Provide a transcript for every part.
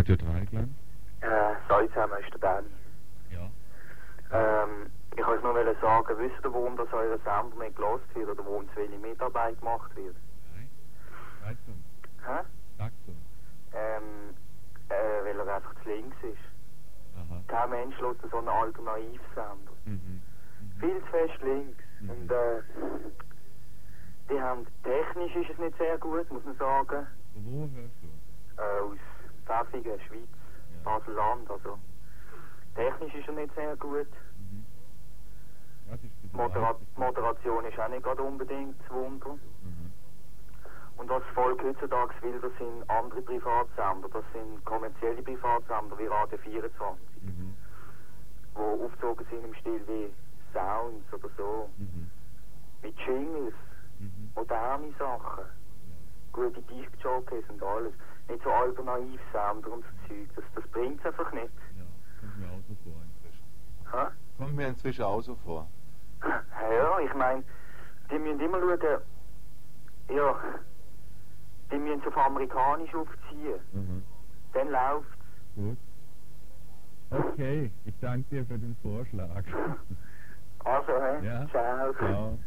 Radio Dreigland? Äh, Sei zusammen ist der Danny. Ja. Ähm, ich wollte nur sagen, wisst ihr, warum das euer Sender nicht gelost wird oder warum zu wenig Mitarbeit gemacht wird? Nein. Sag's uns. Hä? Sag's uns. Ähm, äh, weil er einfach zu links ist. Aha. Kein Mensch lässt so einen Alternativsender. Mhm. Mhm. Viel zu fest links. Mhm. Und äh, die haben, technisch ist es nicht sehr gut, muss man sagen. Wo hörst du? Äh, aus Pfäffigen, Schweiz, Ja. Basel-Land, also. Technisch ist er nicht sehr gut. Mhm. Ja, ist Modera Moderation ist auch nicht gerade unbedingt das Wunder. Mhm. Und was das Volk heutzutage will, das sind andere Privatsender. Das sind kommerzielle Privatsender wie Radio 24, Mhm. die aufgezogen sind im Stil wie Sounds oder so. Mhm. Mit Jingles, Mhm. moderne Sachen, gute Disc-Jockeys und alles. Nicht so Alternativsender und so Zeug. Das, das bringt es einfach nicht. Ja, kommt mir auch so vor inzwischen. Hä? Kommt mir inzwischen auch so vor. Ja, ich meine, die müssen immer schauen, ja, die müssen es auf amerikanisch aufziehen. Mhm. Dann läuft's. Gut. Okay, ich danke dir für den Vorschlag. Also, hä? Ja. Ciao. Ciao.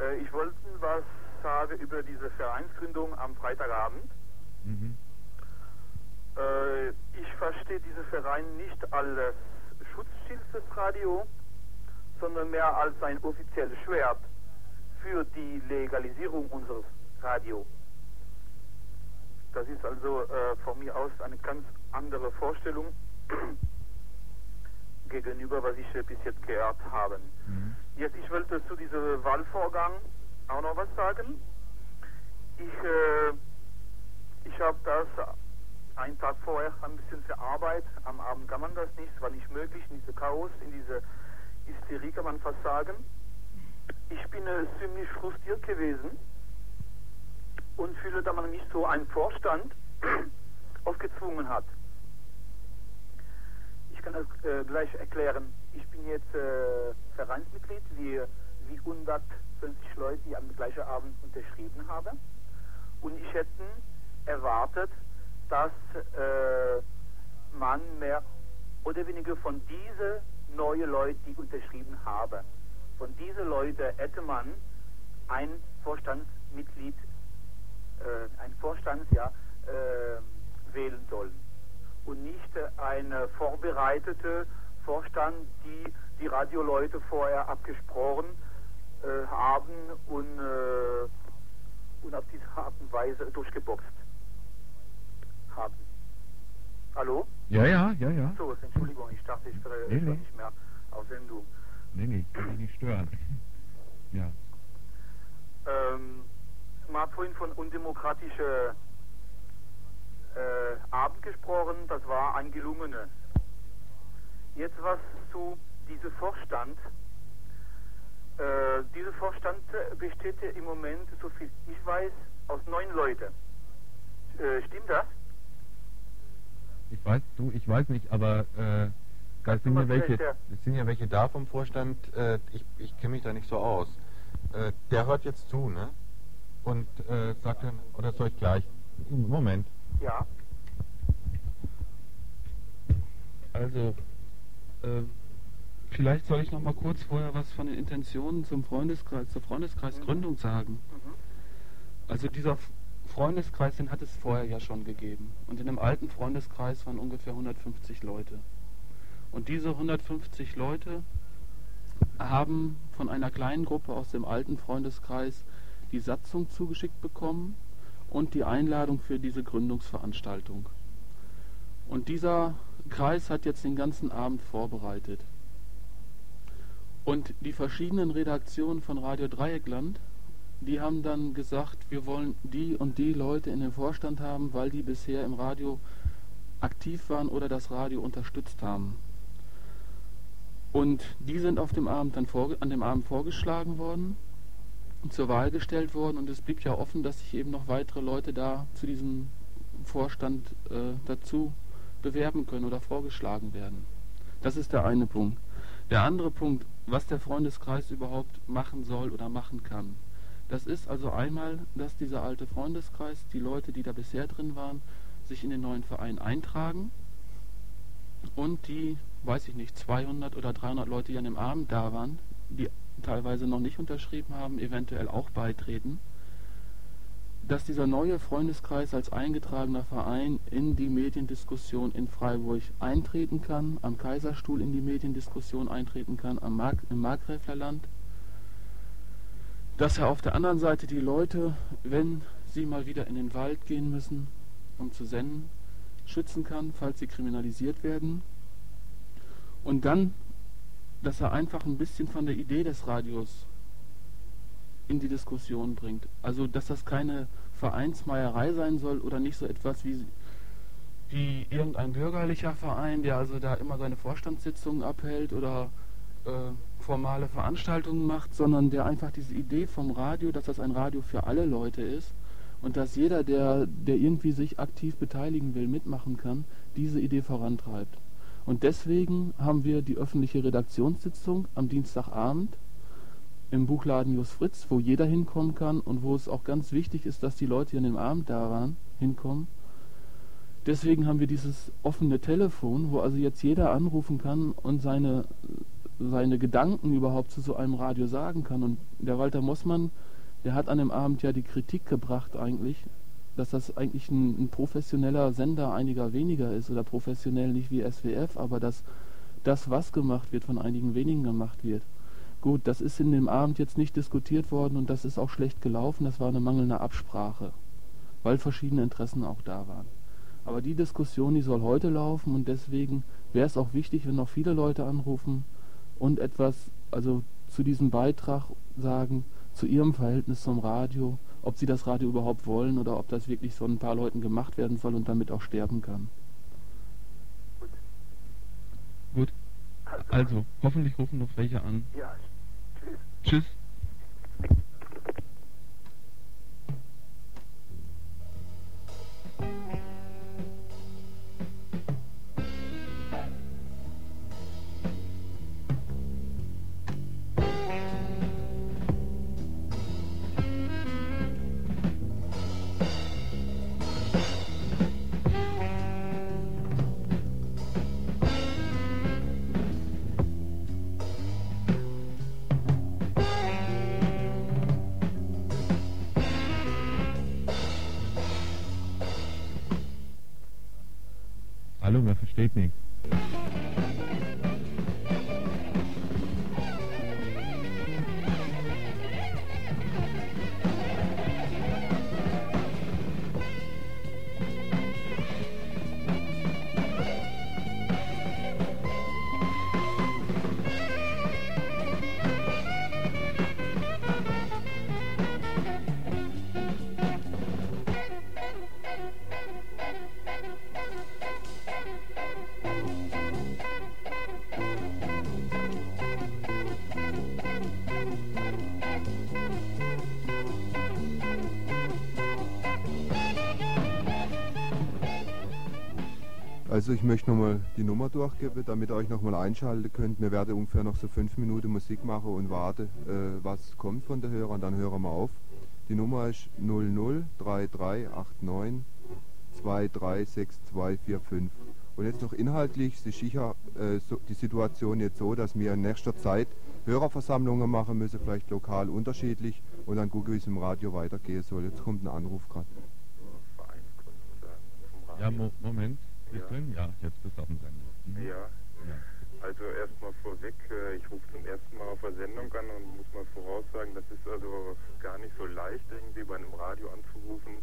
Äh, ich wollte was sagen über diese Vereinsgründung am Freitagabend. Mhm. Äh, ich verstehe diesen Verein nicht als Schutzschild des Radio, sondern mehr als ein offizielles Schwert für die Legalisierung unseres Radio. Das ist also äh, von mir aus eine ganz andere Vorstellung gegenüber, was ich äh, bis jetzt gehört habe. Mhm. Jetzt, ich wollte zu diesem Wahlvorgang auch noch was sagen. Ich, äh, ich habe das einen Tag vorher ein bisschen verarbeitet. Am Abend kann man das nicht, es war nicht möglich, in diese Chaos, in diese Hysterie kann man fast sagen. Ich bin äh, ziemlich frustriert gewesen und fühle, dass man mich so einen Vorstand aufgezwungen hat. Ich kann das äh, gleich erklären. Ich bin jetzt äh, Vereinsmitglied, wie, wie 150 Leute, die am gleichen Abend unterschrieben haben. Und ich hätte erwartet, dass äh, man mehr oder weniger von diesen neuen Leuten, die unterschrieben haben, von diesen Leuten hätte man ein Vorstandsmitglied, äh, ein Vorstand, ja, äh, wählen sollen. Und nicht eine vorbereitete Vorstand, die die Radioleute vorher abgesprochen äh, haben und, äh, und auf diese Art und Weise durchgeboxt haben. Hallo? Ja, ja, ja, ja. So, Entschuldigung, ich dachte, ich wäre Nee, ich nee. nicht mehr auf Sendung. Nee, nee, kann dich nicht stören. Ja. Ähm, man hat vorhin von undemokratischer äh, Abend gesprochen, das war ein gelungenes. Jetzt was zu diesem Vorstand. Äh, dieser Vorstand besteht ja im Moment, so viel ich weiß, aus neun Leuten. Äh, stimmt das? Ich weiß, du, ich weiß nicht, aber äh, da sind ja welche. Es sind ja welche da vom Vorstand, äh, ich, ich kenne mich da nicht so aus. Äh, der hört jetzt zu, ne? Und äh, sagt dann, oder soll ich gleich? Moment. Ja. Also, äh, vielleicht soll ich noch mal kurz vorher was von den Intentionen zum Freundeskreis, zur Freundeskreisgründung sagen. Mhm. Also dieser Freundeskreis, den hat es vorher ja schon gegeben. Und in dem alten Freundeskreis waren ungefähr 150 Leute. Und diese 150 Leute haben von einer kleinen Gruppe aus dem alten Freundeskreis die Satzung zugeschickt bekommen und die Einladung für diese Gründungsveranstaltung. Und dieser Kreis hat jetzt den ganzen Abend vorbereitet. Und die verschiedenen Redaktionen von Radio Dreieckland, die haben dann gesagt, wir wollen die und die Leute in den Vorstand haben, weil die bisher im Radio aktiv waren oder das Radio unterstützt haben. Und die sind auf dem Abend dann vor, an dem Abend vorgeschlagen worden, zur Wahl gestellt worden und es blieb ja offen, dass sich eben noch weitere Leute da zu diesem Vorstand äh, dazu bewerben können oder vorgeschlagen werden. Das ist der eine Punkt. Der andere Punkt, was der Freundeskreis überhaupt machen soll oder machen kann. Das ist also einmal, dass dieser alte Freundeskreis, die Leute, die da bisher drin waren, sich in den neuen Verein eintragen und die, weiß ich nicht, 200 oder 300 Leute, die an dem Abend da waren, die teilweise noch nicht unterschrieben haben, eventuell auch beitreten, dass dieser neue Freundeskreis als eingetragener Verein in die Mediendiskussion in Freiburg eintreten kann, am Kaiserstuhl in die Mediendiskussion eintreten kann, am Mark im Markgräflerland, dass er auf der anderen Seite die Leute, wenn sie mal wieder in den Wald gehen müssen, um zu senden, schützen kann, falls sie kriminalisiert werden. Und dann, dass er einfach ein bisschen von der Idee des Radios in die Diskussion bringt. Also, dass das keine Vereinsmeierei sein soll oder nicht so etwas wie, wie irgendein bürgerlicher Verein, der also da immer seine Vorstandssitzungen abhält oder äh, formale Veranstaltungen macht, sondern der einfach diese Idee vom Radio, dass das ein Radio für alle Leute ist und dass jeder, der, der irgendwie sich aktiv beteiligen will, mitmachen kann, diese Idee vorantreibt. Und deswegen haben wir die öffentliche Redaktionssitzung am Dienstagabend im Buchladen Jus Fritz, wo jeder hinkommen kann und wo es auch ganz wichtig ist, dass die Leute, an dem Abend da waren, hinkommen. Deswegen haben wir dieses offene Telefon, wo also jetzt jeder anrufen kann und seine, seine Gedanken überhaupt zu so einem Radio sagen kann. Und der Walter Mossmann der hat an dem Abend ja die Kritik gebracht eigentlich, dass das eigentlich ein, ein, professioneller Sender einiger weniger ist oder professionell nicht wie SWF, aber dass das, was gemacht wird, von einigen wenigen gemacht wird. Gut, das ist in dem Abend jetzt nicht diskutiert worden und das ist auch schlecht gelaufen, das war eine mangelnde Absprache, weil verschiedene Interessen auch da waren. Aber die Diskussion, die soll heute laufen und deswegen wäre es auch wichtig, wenn noch viele Leute anrufen und etwas, also zu diesem Beitrag sagen, zu ihrem Verhältnis zum Radio, ob sie das Radio überhaupt wollen oder ob das wirklich von ein paar Leuten gemacht werden soll und damit auch sterben kann. Gut. Also, hoffentlich rufen noch welche an. Ja, tschüss. Tschüss. Also ich möchte nochmal die Nummer durchgeben, damit ihr euch nochmal einschalten könnt. Wir werden ungefähr noch so fünf Minuten Musik machen und warten, äh, was kommt von der Hörer und dann hören wir auf. Die Nummer ist 003389 236245. Und jetzt noch inhaltlich ist sicher äh, so, die Situation jetzt so, dass wir in nächster Zeit Hörerversammlungen machen müssen, vielleicht lokal unterschiedlich und dann gucken, wie es im Radio weitergehen soll. Jetzt kommt ein Anruf gerade. Ja, Mo Moment. Bist Ja. drin? Ja, jetzt bist du auf dem Sender. Mhm. Ja, ja. Also erstmal vorweg, äh, ich rufe zum ersten Mal auf der Sendung an und muss mal voraussagen, das ist also gar nicht so leicht, irgendwie bei einem Radio anzurufen,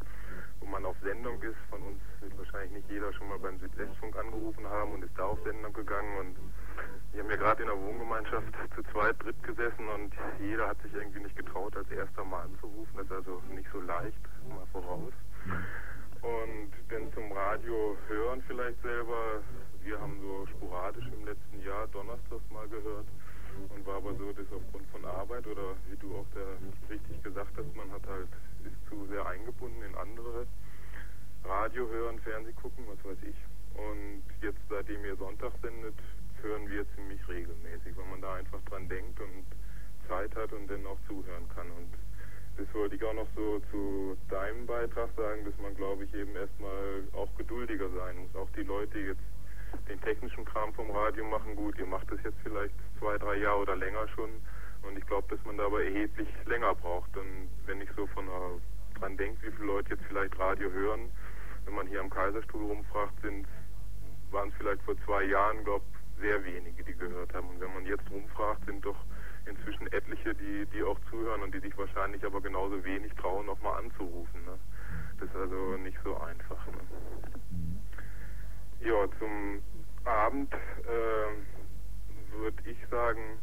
wo man auf Sendung ist. Von uns wird wahrscheinlich nicht jeder schon mal beim Südwestfunk angerufen haben und ist da auf Sendung gegangen. Und wir haben ja gerade in der Wohngemeinschaft zu zweit, dritt gesessen und jeder hat sich irgendwie nicht getraut, als erster mal anzurufen. Das ist also nicht so leicht, mal voraus. Und dann zum Radio hören vielleicht selber. Wir haben so sporadisch im letzten Jahr donnerstags mal gehört und war aber so, dass aufgrund von Arbeit oder wie du auch da richtig gesagt hast, man hat halt, ist zu sehr eingebunden in andere Radio hören, Fernseh gucken, was weiß ich. Und jetzt, seitdem ihr Sonntag sendet, hören wir ziemlich regelmäßig, weil man da einfach dran denkt und Zeit hat und dann auch zuhören kann. Und das wollte ich auch noch so zu deinem Beitrag sagen, dass man, glaube ich, eben erstmal auch geduldiger sein muss. Auch die Leute, die jetzt den technischen Kram vom Radio machen, gut, ihr macht das jetzt vielleicht zwei, drei Jahre oder länger schon. Und ich glaube, dass man da aber erheblich länger braucht. Und wenn ich so von äh, dran denke, wie viele Leute jetzt vielleicht Radio hören, wenn man hier am Kaiserstuhl rumfragt, sind waren es vielleicht vor zwei Jahren, glaube sehr wenige, die gehört haben. Und wenn man jetzt rumfragt, sind doch inzwischen etliche, die, die auch zuhören und die sich wahrscheinlich aber genauso wenig trauen, nochmal anzurufen. Ne? Das ist also nicht so einfach. Ne? Ja, zum Abend äh, würde ich sagen,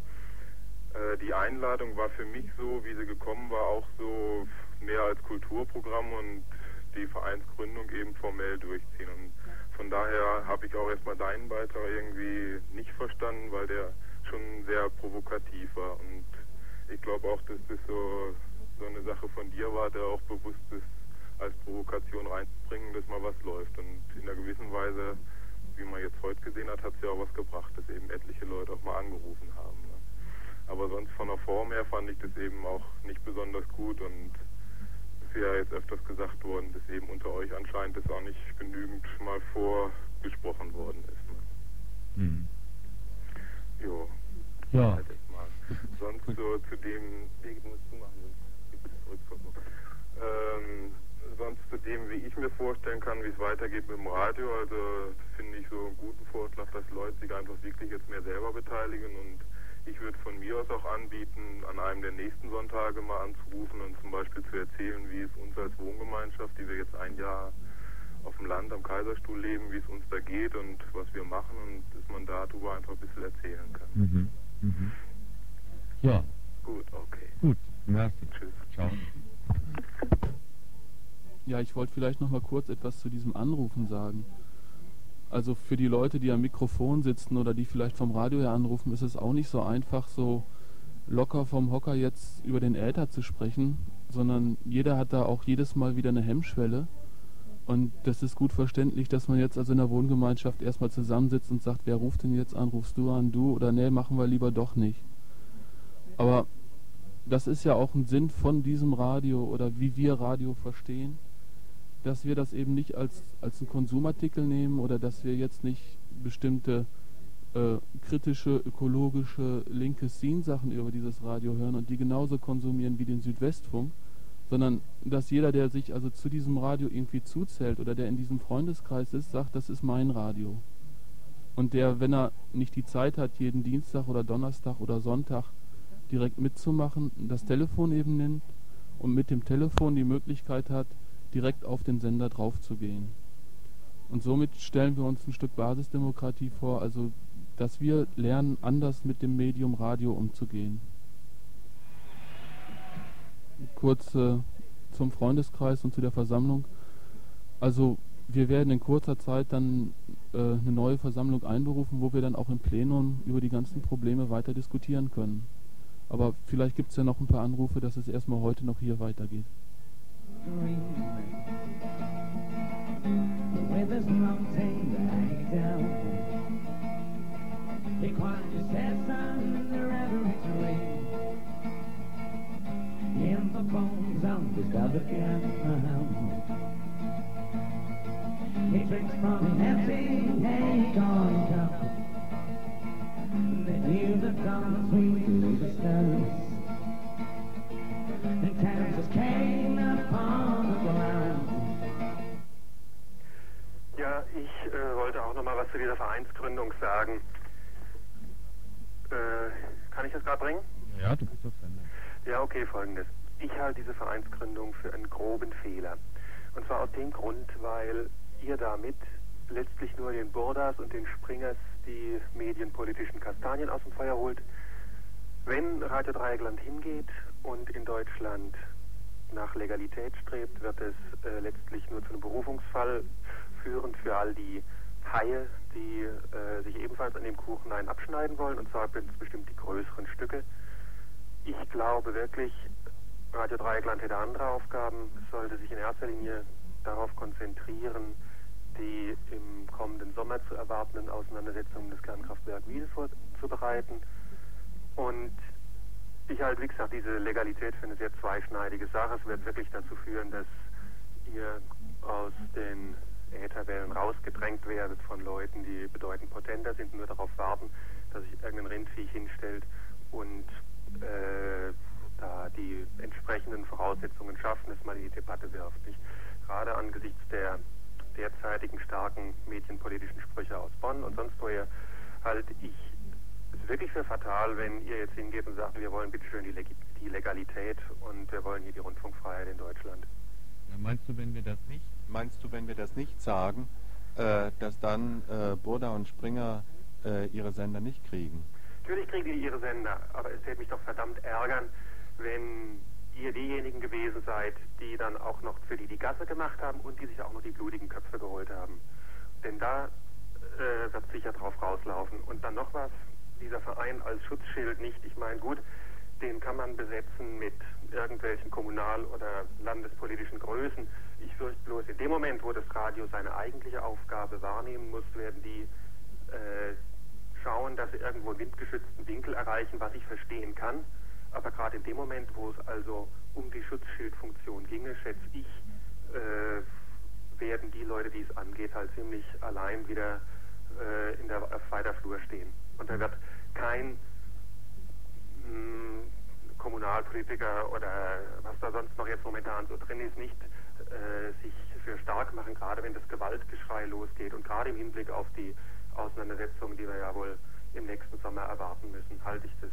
äh, die Einladung war für mich so, wie sie gekommen war, auch so mehr als Kulturprogramm und die Vereinsgründung eben formell durchziehen. Und von daher habe ich auch erstmal deinen Beitrag irgendwie nicht verstanden, weil der schon sehr provokativ war. Und ich glaube auch, dass das so, so eine Sache von dir war, der auch bewusst ist, als Provokation reinzubringen, dass mal was läuft. Und in einer gewissen Weise, wie man jetzt heute gesehen hat, hat es ja auch was gebracht, dass eben etliche Leute auch mal angerufen haben. Ne? Aber sonst von der Form her fand ich das eben auch nicht besonders gut und ist ja jetzt öfters gesagt worden, dass eben unter euch anscheinend das auch nicht genügend mal vorgesprochen worden ist. Ne? Mhm. Jo. Ja. Halt. Sonst so zu dem. Ähm, sonst zu dem, wie ich mir vorstellen kann, wie es weitergeht mit dem Radio. Also finde ich so einen guten Vorschlag, dass Leute sich einfach wirklich jetzt mehr selber beteiligen und ich würde von mir aus auch anbieten, an einem der nächsten Sonntage mal anzurufen und zum Beispiel zu erzählen, wie es uns als Wohngemeinschaft, die wir jetzt ein Jahr auf dem Land am Kaiserstuhl leben, wie es uns da geht und was wir machen und dass man darüber einfach ein bisschen erzählen kann. Mhm. Mhm. Ja, Gut, okay. gut. Merci. Tschüss. Ciao. Ja, ich wollte vielleicht noch mal kurz etwas zu diesem Anrufen sagen. Also für die Leute, die am Mikrofon sitzen oder die vielleicht vom Radio her anrufen, ist es auch nicht so einfach, so locker vom Hocker jetzt über den Äther zu sprechen, sondern jeder hat da auch jedes Mal wieder eine Hemmschwelle. Und das ist gut verständlich, dass man jetzt also in der Wohngemeinschaft erstmal zusammensitzt und sagt, wer ruft denn jetzt an? Rufst du an, du oder nee, machen wir lieber doch nicht. Aber das ist ja auch ein Sinn von diesem Radio oder wie wir Radio verstehen, dass wir das eben nicht als, als einen Konsumartikel nehmen oder dass wir jetzt nicht bestimmte äh, kritische, ökologische, linke Scene-Sachen über dieses Radio hören und die genauso konsumieren wie den Südwestfunk, sondern dass jeder, der sich also zu diesem Radio irgendwie zuzählt oder der in diesem Freundeskreis ist, sagt, das ist mein Radio. Und der, wenn er nicht die Zeit hat, jeden Dienstag oder Donnerstag oder Sonntag direkt mitzumachen, das Telefon eben nimmt und mit dem Telefon die Möglichkeit hat, direkt auf den Sender draufzugehen. Und somit stellen wir uns ein Stück Basisdemokratie vor, also dass wir lernen, anders mit dem Medium Radio umzugehen. Kurz äh, zum Freundeskreis und zu der Versammlung. Also wir werden in kurzer Zeit dann äh, eine neue Versammlung einberufen, wo wir dann auch im Plenum über die ganzen Probleme weiter diskutieren können. Aber vielleicht gibt es ja noch ein paar Anrufe, dass es erstmal heute noch hier weitergeht. With his mountain hang down. He climbed his of his velvet gown. He drinks from an empty acorn cup. The dew that comes sweet the stars. And Kansas came upon the ground. Ja, ich äh, wollte auch noch mal was zu dieser Vereinsgründung sagen. Kann ich das gerade bringen? Ja, du bist auf Sender. Ja, okay, folgendes. Halte diese Vereinsgründung für einen groben Fehler. Und zwar aus dem Grund, weil ihr damit letztlich nur den Burdas und den Springers die medienpolitischen Kastanien aus dem Feuer holt. Wenn Radio Dreieckland hingeht und in Deutschland nach Legalität strebt, wird es äh, letztlich nur zu einem Berufungsfall führen für all die Haie, die äh, sich ebenfalls an dem Kuchen einen abschneiden wollen, und zwar bestimmt die größeren Stücke. Ich glaube wirklich, Radio Dreieckland hätte andere Aufgaben, sollte sich in erster Linie darauf konzentrieren, die im kommenden Sommer zu erwartenden Auseinandersetzungen des Kernkraftwerks Wiel vorzubereiten. Und ich halte, wie gesagt, diese Legalität für eine sehr zweischneidige Sache. Es wird wirklich dazu führen, dass ihr aus den Ätherwellen rausgedrängt werdet von Leuten, die bedeutend potenter sind, nur darauf warten, dass sich irgendein Rindviech hinstellt und äh, da die entsprechenden Voraussetzungen schaffen, dass man die Debatte wirft. Nicht? Gerade angesichts der derzeitigen starken medienpolitischen Sprüche aus Bonn und sonst woher halte ich es wirklich für fatal, wenn ihr jetzt hingeht und sagt, wir wollen bitteschön die, Leg die Legalität und wir wollen hier die Rundfunkfreiheit in Deutschland. Ja, meinst du, wenn wir das nicht? Meinst du, wenn wir das nicht sagen, äh, dass dann äh, Burda und Springer äh, ihre Sender nicht kriegen? Natürlich kriegen die ihre Sender, aber es wird mich doch verdammt ärgern, wenn ihr diejenigen gewesen seid, die dann auch noch für die die Gasse gemacht haben und die sich auch noch die blutigen Köpfe geholt haben. Denn da äh, wird sicher drauf rauslaufen. Und dann noch was, dieser Verein als Schutzschild nicht. Ich meine, gut, den kann man besetzen mit irgendwelchen kommunal- oder landespolitischen Größen. Ich fürchte bloß, in dem Moment, wo das Radio seine eigentliche Aufgabe wahrnehmen muss, werden die äh, schauen, dass sie irgendwo einen windgeschützten Winkel erreichen, was ich verstehen kann. Aber gerade in dem Moment, wo es also um die Schutzschildfunktion ginge, schätze ich, äh, werden die Leute, die es angeht, halt ziemlich allein wieder äh, in der auf weiter Flur stehen. Und da wird kein mh, hm, Kommunalpolitiker oder was da sonst noch jetzt momentan so drin ist, nicht äh, sich für stark machen, gerade wenn das Gewaltgeschrei losgeht und gerade im Hinblick auf die Auseinandersetzungen, die wir ja wohl im nächsten Sommer erwarten müssen, halte ich das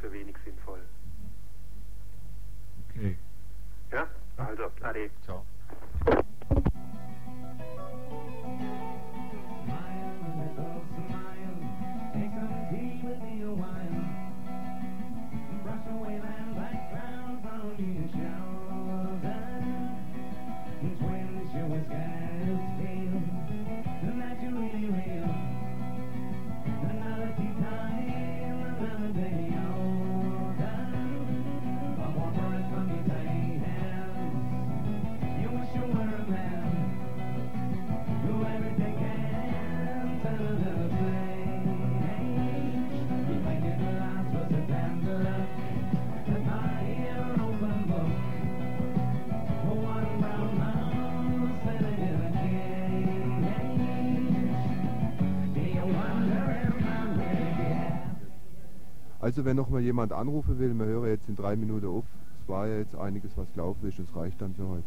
für wenig sinnvoll. Okay. Ja, also, ade. Ciao. Also wenn noch mal jemand anrufen will, wir hören jetzt in drei Minuten auf. Es war ja jetzt einiges, was gelaufen ist. Es reicht dann für heute.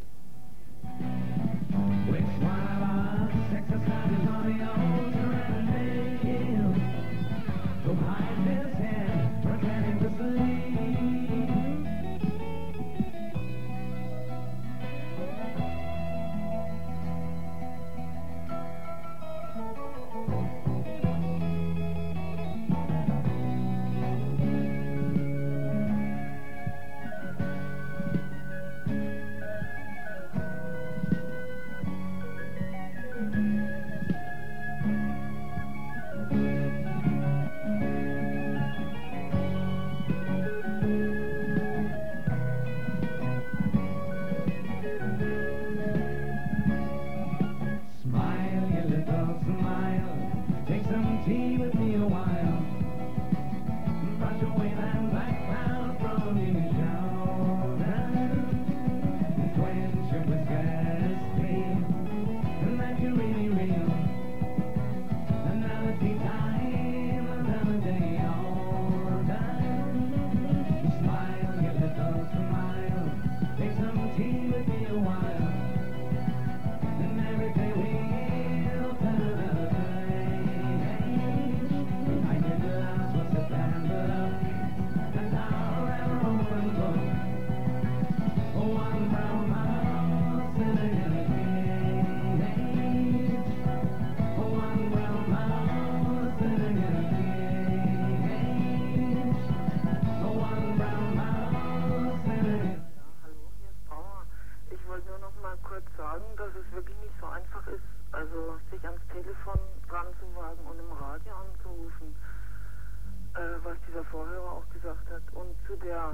Zu der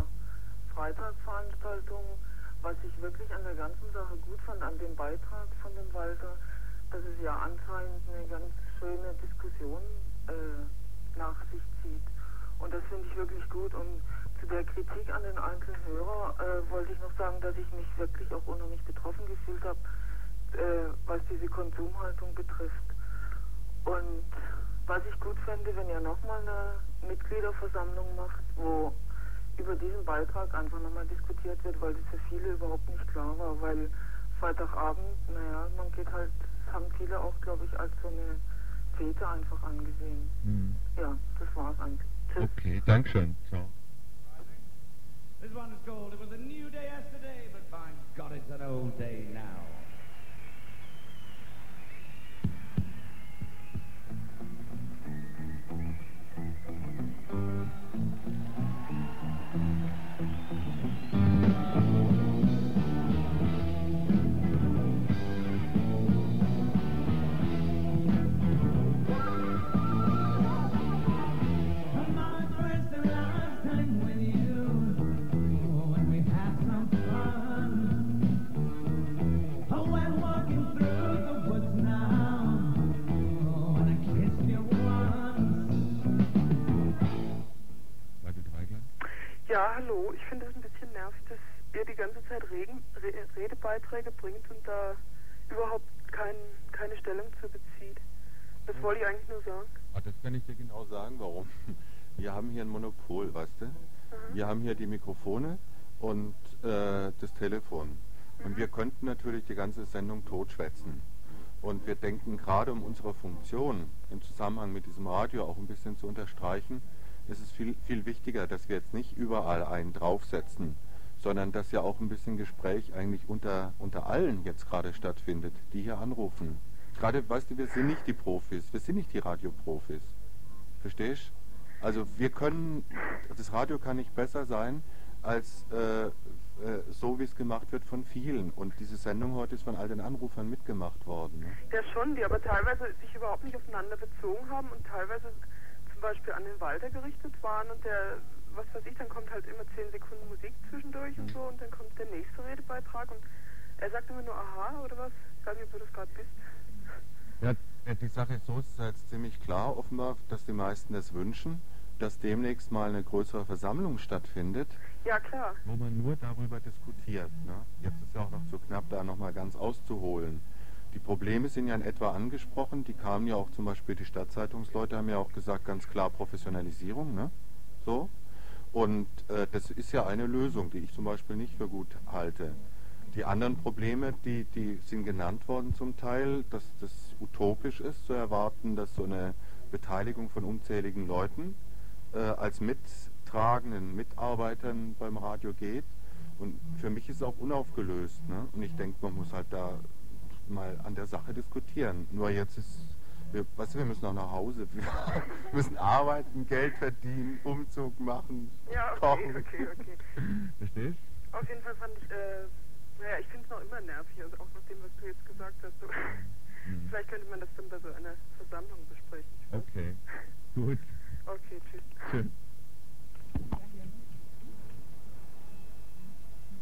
Freitagsveranstaltung, was ich wirklich an der ganzen Sache gut fand, an dem Beitrag von dem Walter, dass es ja anscheinend eine ganz schöne Diskussion äh, nach sich zieht. Und das finde ich wirklich gut. Und zu der Kritik an den einzelnen Hörer äh, wollte ich noch sagen, dass ich mich wirklich auch unheimlich betroffen gefühlt habe, äh, was diese Konsumhaltung betrifft. Und was ich gut fände, wenn ihr nochmal eine Mitgliederversammlung macht, wo über diesen Beitrag einfach nochmal diskutiert wird, weil das für viele überhaupt nicht klar war, weil Freitagabend, naja, man geht halt, das haben viele auch, glaube ich, als so eine Fete einfach angesehen. Hm. Ja, das war's eigentlich. Tschüss. Okay, Dankeschön. Ciao. This one is called It Was a New Day Yesterday, but by God, it's an old day now. Nervig, dass ihr die ganze Zeit Regen, Re Redebeiträge bringt und da überhaupt kein, keine Stellung zu bezieht. Das wollte ich eigentlich nur sagen. Ah, das kann ich dir genau sagen, warum. Wir haben hier ein Monopol, weißt du? Wir haben hier die Mikrofone und äh, das Telefon. Und wir könnten natürlich die ganze Sendung totschwätzen. Und wir denken gerade um unsere Funktion im Zusammenhang mit diesem Radio auch ein bisschen zu unterstreichen, ist es viel, viel wichtiger, dass wir jetzt nicht überall einen draufsetzen, sondern dass ja auch ein bisschen Gespräch eigentlich unter, unter allen jetzt gerade stattfindet, die hier anrufen. Gerade, weißt du, wir sind nicht die Profis, wir sind nicht die Radioprofis. Verstehst? Also wir können, das Radio kann nicht besser sein, als äh, äh, so wie es gemacht wird von vielen. Und diese Sendung heute ist von all den Anrufern mitgemacht worden. Ne? Ja, schon, die aber teilweise sich überhaupt nicht aufeinander bezogen haben und teilweise zum Beispiel an den Walter gerichtet waren und der, was weiß ich, dann kommt halt immer 10 Sekunden Musik zwischendurch und so und dann kommt der nächste Redebeitrag und er sagt immer nur Aha oder was? Ich weiß nicht, ob du das gerade bist. Ja, äh, die Sache ist so, es ist jetzt ziemlich klar offenbar, dass die meisten es wünschen, dass demnächst mal eine größere Versammlung stattfindet, Ja, klar. wo man nur darüber diskutiert. Ne? Jetzt ist ja auch noch zu knapp, da nochmal ganz auszuholen. Die Probleme sind ja in etwa angesprochen, die kamen ja auch zum Beispiel, die Stadtzeitungsleute haben ja auch gesagt, ganz klar Professionalisierung, ne? So. Und äh, das ist ja eine Lösung, die ich zum Beispiel nicht für gut halte. Die anderen Probleme, die, die sind genannt worden zum Teil, dass das utopisch ist zu erwarten, dass so eine Beteiligung von unzähligen Leuten äh, als mittragenden Mitarbeitern beim Radio geht. Und für mich ist es auch unaufgelöst. Ne? Und ich denke, man muss halt da mal an der Sache diskutieren. Nur jetzt ist, wir, weißt du, wir müssen auch nach Hause. Wir müssen arbeiten, Geld verdienen, Umzug machen, Ja, okay, kochen. okay, okay. Verstehst? Auf jeden Fall fand ich, äh, naja, ich finde es noch immer nervig, also auch nach dem, was du jetzt gesagt hast. So. Mhm. Vielleicht könnte man das dann bei so einer Versammlung besprechen. Okay, gut. Okay, tschüss. Tschüss.